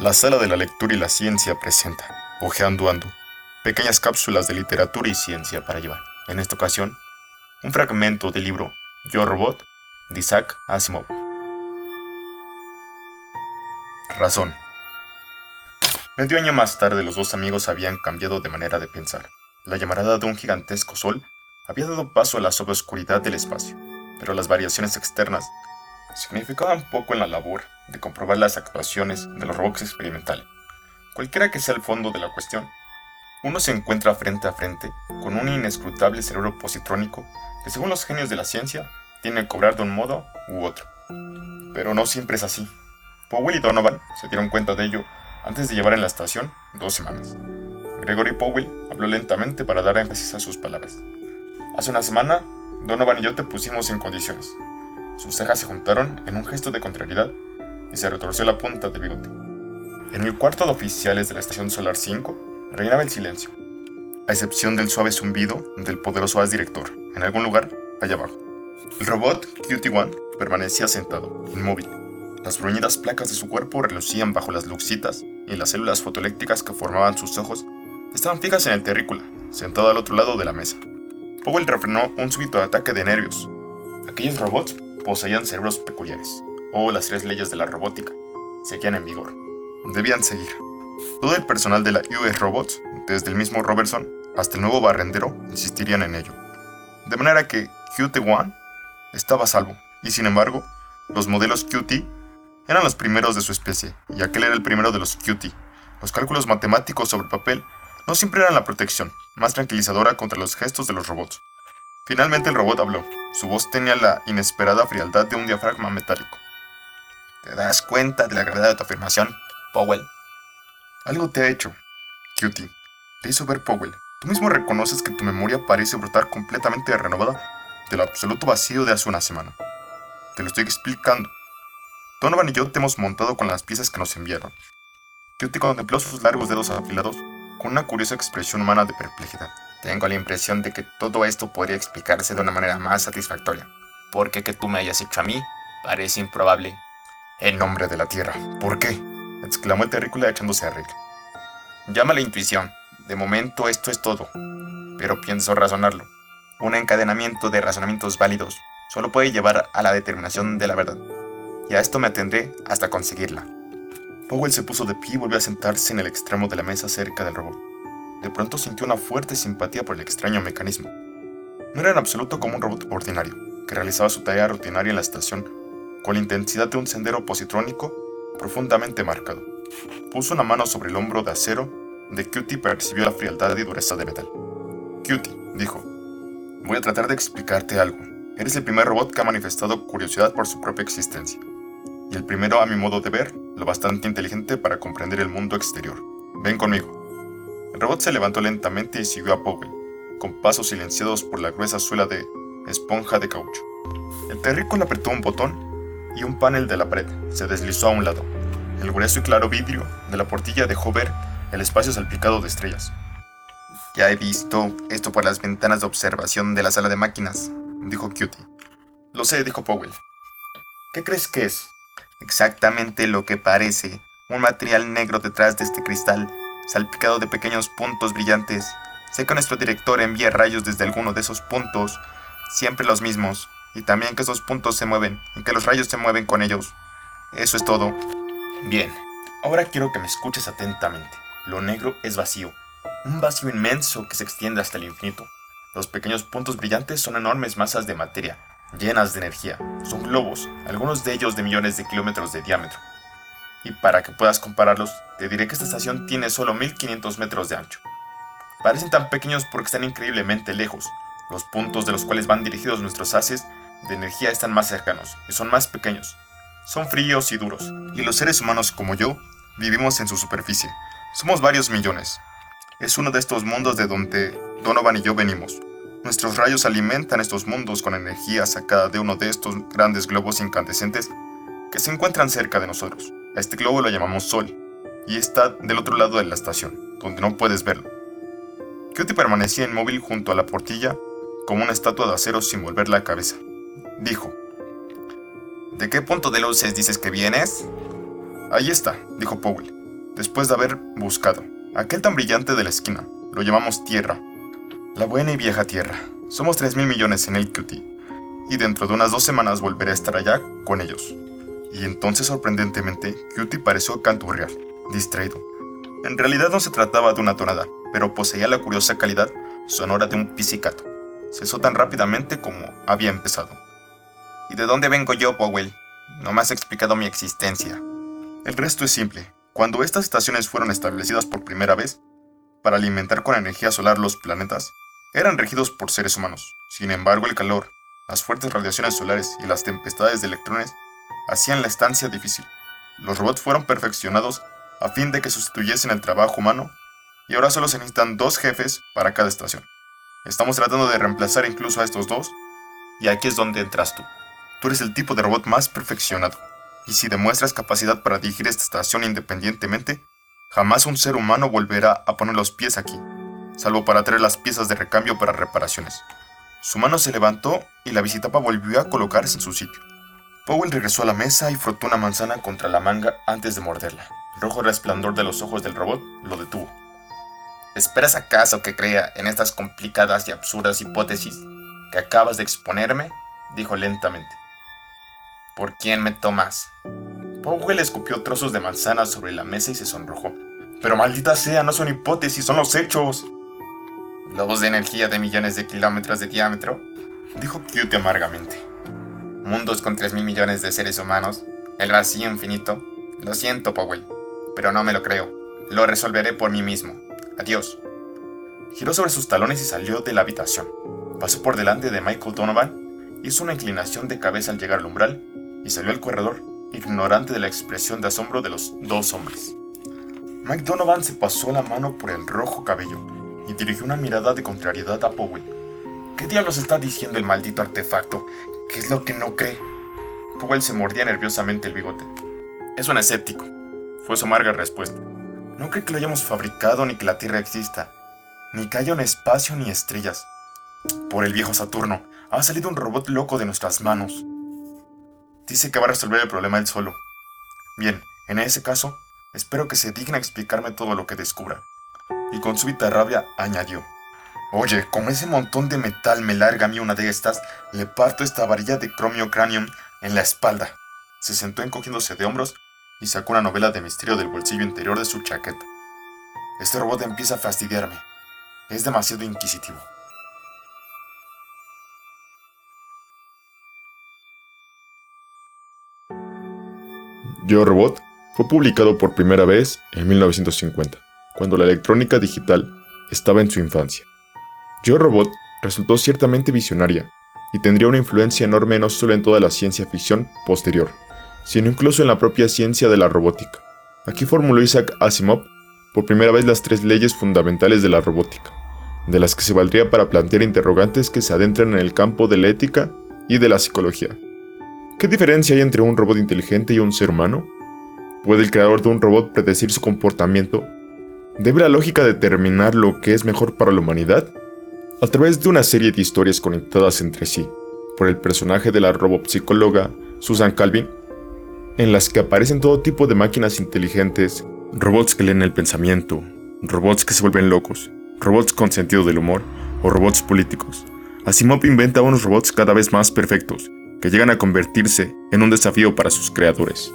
La sala de la lectura y la ciencia presenta, Ojeando Ando, pequeñas cápsulas de literatura y ciencia para llevar, en esta ocasión, un fragmento del libro Yo Robot de Isaac Asimov. Razón. Medio año más tarde los dos amigos habían cambiado de manera de pensar. La llamarada de un gigantesco sol había dado paso a la oscuridad del espacio, pero las variaciones externas significaban poco en la labor de comprobar las actuaciones de los robots experimentales. Cualquiera que sea el fondo de la cuestión, uno se encuentra frente a frente con un inescrutable cerebro positrónico que según los genios de la ciencia tiene que cobrar de un modo u otro. Pero no siempre es así. Powell y Donovan se dieron cuenta de ello antes de llevar en la estación dos semanas. Gregory Powell habló lentamente para dar énfasis a sus palabras. Hace una semana, Donovan y yo te pusimos en condiciones. Sus cejas se juntaron en un gesto de contrariedad y se retorció la punta del bigote. En el cuarto de oficiales de la Estación Solar 5 reinaba el silencio, a excepción del suave zumbido del poderoso as director, en algún lugar allá abajo. El robot QT-1 permanecía sentado, inmóvil. Las bruñidas placas de su cuerpo relucían bajo las luxitas y las células fotoeléctricas que formaban sus ojos estaban fijas en el terrícola, sentado al otro lado de la mesa. Powell refrenó un súbito ataque de nervios. Aquellos robots poseían cerebros peculiares, o las tres leyes de la robótica, seguían en vigor. Debían seguir. Todo el personal de la US Robots, desde el mismo Robertson hasta el nuevo barrendero, insistirían en ello. De manera que QT-1 estaba salvo, y sin embargo, los modelos QT eran los primeros de su especie, y aquel era el primero de los QT. Los cálculos matemáticos sobre papel no siempre eran la protección más tranquilizadora contra los gestos de los robots. Finalmente el robot habló. Su voz tenía la inesperada frialdad de un diafragma metálico. ¿Te das cuenta de la gravedad de tu afirmación, Powell? Algo te ha hecho, Cutie. Te hizo ver Powell. Tú mismo reconoces que tu memoria parece brotar completamente renovada del absoluto vacío de hace una semana. Te lo estoy explicando. Donovan y yo te hemos montado con las piezas que nos enviaron. Cutie contempló sus largos dedos afilados con una curiosa expresión humana de perplejidad. Tengo la impresión de que todo esto podría explicarse de una manera más satisfactoria. Porque que tú me hayas hecho a mí parece improbable. En nombre de la Tierra, ¿por qué? exclamó el terrícola echándose a reír. Llama intuición. De momento esto es todo. Pero pienso razonarlo. Un encadenamiento de razonamientos válidos solo puede llevar a la determinación de la verdad. Y a esto me atendré hasta conseguirla. Powell se puso de pie y volvió a sentarse en el extremo de la mesa cerca del robot. De pronto sintió una fuerte simpatía por el extraño mecanismo. No era en absoluto como un robot ordinario, que realizaba su tarea rutinaria en la estación con la intensidad de un sendero positrónico profundamente marcado. Puso una mano sobre el hombro de acero de Cutie percibió la frialdad y dureza de metal. Cutie, dijo, voy a tratar de explicarte algo. Eres el primer robot que ha manifestado curiosidad por su propia existencia. Y el primero, a mi modo de ver, lo bastante inteligente para comprender el mundo exterior. Ven conmigo. El robot se levantó lentamente y siguió a Powell, con pasos silenciados por la gruesa suela de esponja de caucho. El terrícola apretó un botón y un panel de la pared se deslizó a un lado. El grueso y claro vidrio de la portilla dejó ver el espacio salpicado de estrellas. Ya he visto esto por las ventanas de observación de la sala de máquinas, dijo Cutie. Lo sé, dijo Powell. ¿Qué crees que es? exactamente lo que parece, un material negro detrás de este cristal, salpicado de pequeños puntos brillantes. Sé que nuestro director envía rayos desde alguno de esos puntos, siempre los mismos, y también que esos puntos se mueven y que los rayos se mueven con ellos. Eso es todo. Bien, ahora quiero que me escuches atentamente. Lo negro es vacío, un vacío inmenso que se extiende hasta el infinito. Los pequeños puntos brillantes son enormes masas de materia, llenas de energía. Son globos, algunos de ellos de millones de kilómetros de diámetro. Y para que puedas compararlos, te diré que esta estación tiene solo 1500 metros de ancho. Parecen tan pequeños porque están increíblemente lejos. Los puntos de los cuales van dirigidos nuestros haces de energía están más cercanos y son más pequeños. Son fríos y duros. Y los seres humanos como yo vivimos en su superficie. Somos varios millones. Es uno de estos mundos de donde Donovan y yo venimos. Nuestros rayos alimentan estos mundos con energía sacada de uno de estos grandes globos incandescentes que se encuentran cerca de nosotros. A este globo lo llamamos Sol, y está del otro lado de la estación, donde no puedes verlo. Cutie permanecía inmóvil junto a la portilla, como una estatua de acero sin volver la cabeza. Dijo, ¿De qué punto de luces dices que vienes? Ahí está, dijo Powell. después de haber buscado. Aquel tan brillante de la esquina, lo llamamos Tierra. La buena y vieja Tierra. Somos 3 mil millones en el QT. Y dentro de unas dos semanas volveré a estar allá con ellos. Y entonces, sorprendentemente, Cutie pareció canturrear, distraído. En realidad no se trataba de una tonada, pero poseía la curiosa calidad sonora de un pizzicato. Cesó tan rápidamente como había empezado. ¿Y de dónde vengo yo, Powell? No me has explicado mi existencia. El resto es simple. Cuando estas estaciones fueron establecidas por primera vez, para alimentar con energía solar los planetas, eran regidos por seres humanos. Sin embargo, el calor, las fuertes radiaciones solares y las tempestades de electrones hacían la estancia difícil. Los robots fueron perfeccionados a fin de que sustituyesen el trabajo humano y ahora solo se necesitan dos jefes para cada estación. Estamos tratando de reemplazar incluso a estos dos y aquí es donde entras tú. Tú eres el tipo de robot más perfeccionado y si demuestras capacidad para dirigir esta estación independientemente, jamás un ser humano volverá a poner los pies aquí, salvo para traer las piezas de recambio para reparaciones. Su mano se levantó y la visitapa volvió a colocarse en su sitio. Powell regresó a la mesa y frotó una manzana contra la manga antes de morderla. El rojo resplandor de los ojos del robot lo detuvo. ¿Esperas acaso que crea en estas complicadas y absurdas hipótesis que acabas de exponerme? dijo lentamente. ¿Por quién me tomas? Powell escupió trozos de manzana sobre la mesa y se sonrojó. Pero maldita sea, no son hipótesis, son los hechos. Lobos de energía de millones de kilómetros de diámetro, dijo Cute amargamente. Mundos con 3 mil millones de seres humanos, el vacío infinito. Lo siento, Powell, pero no me lo creo. Lo resolveré por mí mismo. Adiós. Giró sobre sus talones y salió de la habitación. Pasó por delante de Michael Donovan, hizo una inclinación de cabeza al llegar al umbral y salió al corredor, ignorante de la expresión de asombro de los dos hombres. Mike Donovan se pasó la mano por el rojo cabello y dirigió una mirada de contrariedad a Powell. ¿Qué diablos está diciendo el maldito artefacto? ¿Qué es lo que no cree? Powell se mordía nerviosamente el bigote. Es un escéptico, fue su amarga respuesta. No cree que lo hayamos fabricado ni que la Tierra exista, ni que haya un espacio ni estrellas. Por el viejo Saturno, ha salido un robot loco de nuestras manos. Dice que va a resolver el problema él solo. Bien, en ese caso, espero que se digna explicarme todo lo que descubra. Y con súbita rabia añadió. Oye, como ese montón de metal me larga a mí una de estas, le parto esta varilla de cromio cranium en la espalda. Se sentó encogiéndose de hombros y sacó una novela de misterio del bolsillo interior de su chaqueta. Este robot empieza a fastidiarme. Es demasiado inquisitivo. Yo Robot fue publicado por primera vez en 1950, cuando la electrónica digital estaba en su infancia. Yo Robot resultó ciertamente visionaria y tendría una influencia enorme no solo en toda la ciencia ficción posterior, sino incluso en la propia ciencia de la robótica. Aquí formuló Isaac Asimov por primera vez las tres leyes fundamentales de la robótica, de las que se valdría para plantear interrogantes que se adentran en el campo de la ética y de la psicología. ¿Qué diferencia hay entre un robot inteligente y un ser humano? ¿Puede el creador de un robot predecir su comportamiento? ¿Debe la lógica determinar lo que es mejor para la humanidad? A través de una serie de historias conectadas entre sí, por el personaje de la robopsicóloga Susan Calvin, en las que aparecen todo tipo de máquinas inteligentes, robots que leen el pensamiento, robots que se vuelven locos, robots con sentido del humor o robots políticos. Asimov inventa unos robots cada vez más perfectos, que llegan a convertirse en un desafío para sus creadores.